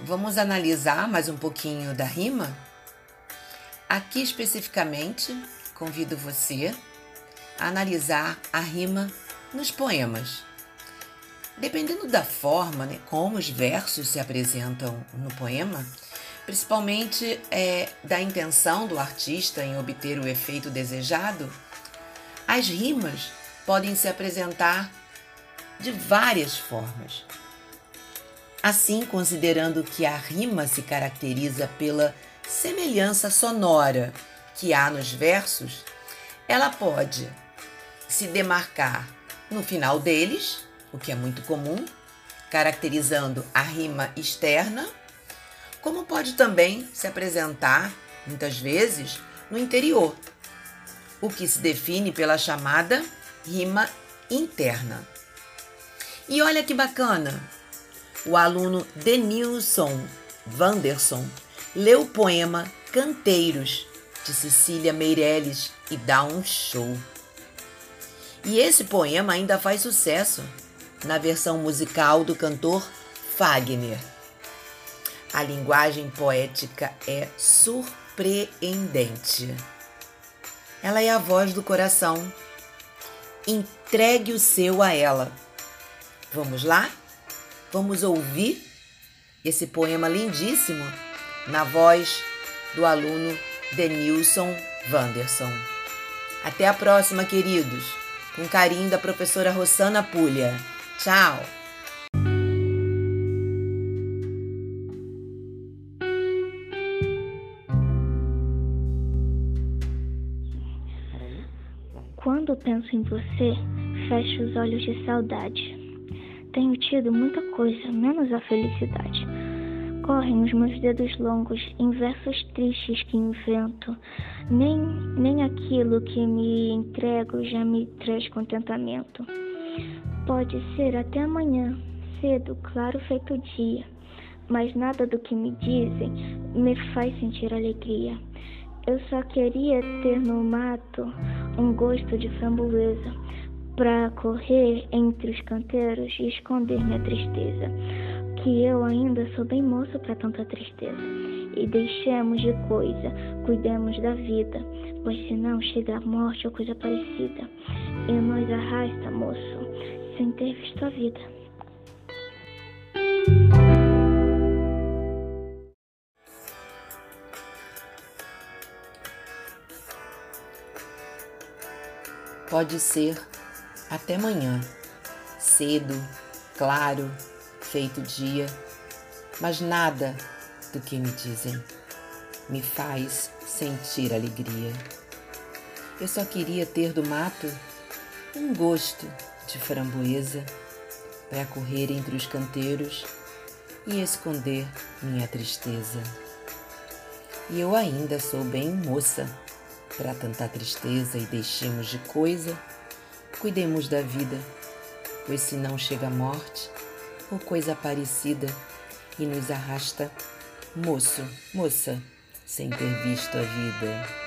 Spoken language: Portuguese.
Vamos analisar mais um pouquinho da rima? Aqui especificamente, convido você a analisar a rima nos poemas. Dependendo da forma, né, como os versos se apresentam no poema, principalmente é, da intenção do artista em obter o efeito desejado, as rimas podem se apresentar de várias formas. Assim, considerando que a rima se caracteriza pela semelhança sonora que há nos versos, ela pode se demarcar no final deles, o que é muito comum, caracterizando a rima externa, como pode também se apresentar, muitas vezes, no interior, o que se define pela chamada rima interna. E olha que bacana! O aluno Denilson Vanderson leu o poema Canteiros de Cecília Meirelles e dá um show. E esse poema ainda faz sucesso na versão musical do cantor Fagner. A linguagem poética é surpreendente. Ela é a voz do coração. Entregue o seu a ela. Vamos lá? Vamos ouvir esse poema lindíssimo na voz do aluno Denilson Vanderson. Até a próxima, queridos. Com carinho da professora Rossana Pulha. Tchau! Quando penso em você, fecho os olhos de saudade. Tenho tido muita coisa, menos a felicidade. Correm os meus dedos longos em versos tristes que invento. Nem, nem aquilo que me entrego já me traz contentamento. Pode ser até amanhã, cedo, claro, feito dia. Mas nada do que me dizem me faz sentir alegria. Eu só queria ter no mato um gosto de framboesa para correr entre os canteiros e esconder minha tristeza. Que eu ainda sou bem moço para tanta tristeza. E deixemos de coisa, cuidemos da vida, pois senão chega a morte ou coisa parecida. E nós arrasta, moço, sem ter visto a vida. Pode ser até amanhã, cedo, claro, feito dia, mas nada do que me dizem me faz sentir alegria. Eu só queria ter do mato um gosto de framboesa para correr entre os canteiros e esconder minha tristeza. E eu ainda sou bem moça para tanta tristeza e deixemos de coisa, cuidemos da vida, pois se não chega a morte ou coisa parecida e nos arrasta, moço, moça, sem ter visto a vida.